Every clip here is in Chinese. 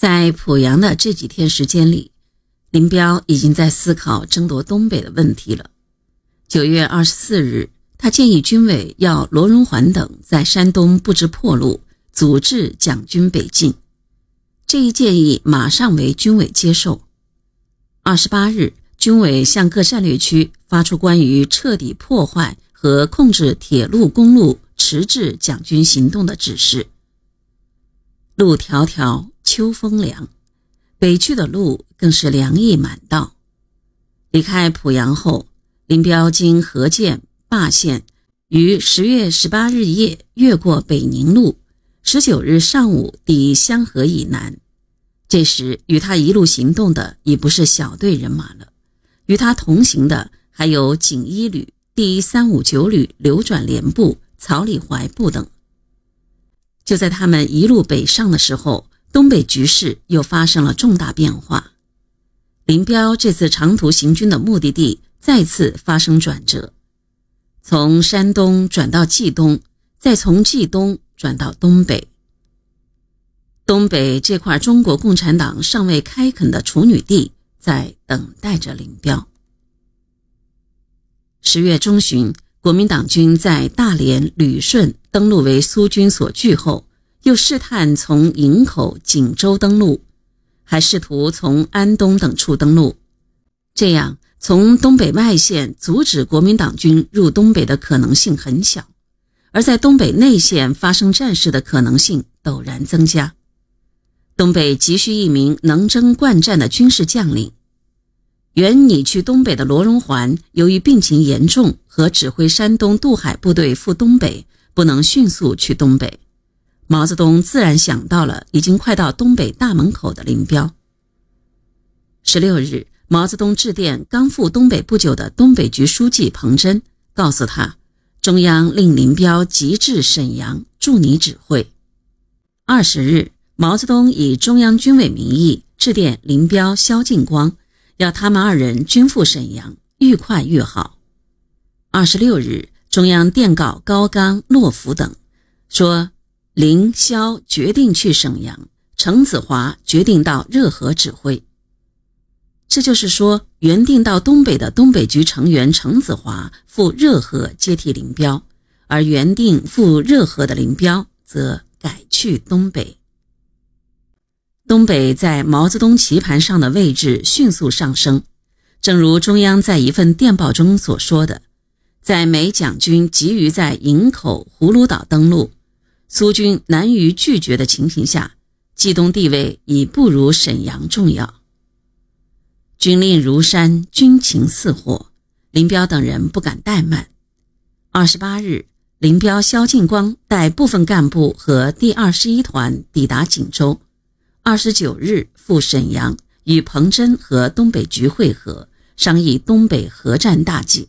在濮阳的这几天时间里，林彪已经在思考争夺东北的问题了。九月二十四日，他建议军委要罗荣桓等在山东布置破路，阻止蒋军北进。这一建议马上为军委接受。二十八日，军委向各战略区发出关于彻底破坏和控制铁路、公路，迟滞蒋军行动的指示。路迢迢。秋风凉，北去的路更是凉意满道。离开濮阳后，林彪经河间、霸县，于十月十八日夜越过北宁路，十九日上午抵香河以南。这时，与他一路行动的已不是小队人马了，与他同行的还有锦衣旅、第三五九旅流转连部、草里怀部等。就在他们一路北上的时候。东北局势又发生了重大变化，林彪这次长途行军的目的地再次发生转折，从山东转到冀东，再从冀东转到东北。东北这块中国共产党尚未开垦的处女地，在等待着林彪。十月中旬，国民党军在大连、旅顺登陆为苏军所据后。又试探从营口、锦州登陆，还试图从安东等处登陆，这样从东北外线阻止国民党军入东北的可能性很小，而在东北内线发生战事的可能性陡然增加。东北急需一名能征惯战的军事将领。原拟去东北的罗荣桓，由于病情严重和指挥山东渡海部队赴东北，不能迅速去东北。毛泽东自然想到了已经快到东北大门口的林彪。十六日，毛泽东致电刚赴东北不久的东北局书记彭真，告诉他，中央令林彪急至沈阳，助你指挥。二十日，毛泽东以中央军委名义致电林彪、萧劲光，要他们二人均赴沈阳，愈快愈好。二十六日，中央电告高岗、洛甫等，说。林萧决定去沈阳，程子华决定到热河指挥。这就是说，原定到东北的东北局成员程子华赴热河接替林彪，而原定赴热河的林彪则改去东北。东北在毛泽东棋盘上的位置迅速上升，正如中央在一份电报中所说的，在美蒋军急于在营口、葫芦岛登陆。苏军难于拒绝的情形下，冀东地位已不如沈阳重要。军令如山，军情似火，林彪等人不敢怠慢。二十八日，林彪、萧劲光带部分干部和第二十一团抵达锦州。二十九日赴沈阳，与彭真和东北局会合，商议东北合战大计。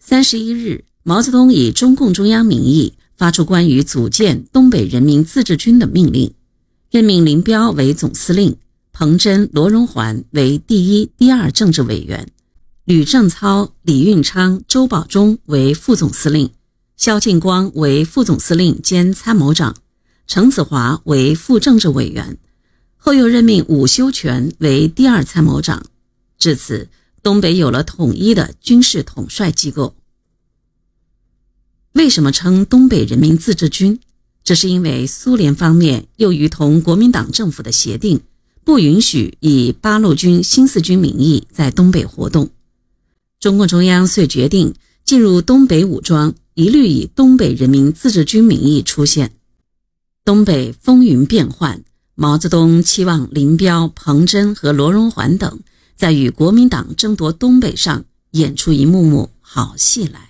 三十一日。毛泽东以中共中央名义发出关于组建东北人民自治军的命令，任命林彪为总司令，彭真、罗荣桓为第一、第二政治委员，吕正操、李运昌、周保中为副总司令，萧劲光为副总司令兼参谋长，程子华为副政治委员。后又任命伍修权为第二参谋长。至此，东北有了统一的军事统帅机构。为什么称东北人民自治军？这是因为苏联方面又于同国民党政府的协定，不允许以八路军新四军名义在东北活动。中共中央遂决定进入东北武装，一律以东北人民自治军名义出现。东北风云变幻，毛泽东期望林彪、彭真和罗荣桓等在与国民党争夺东北上演出一幕幕好戏来。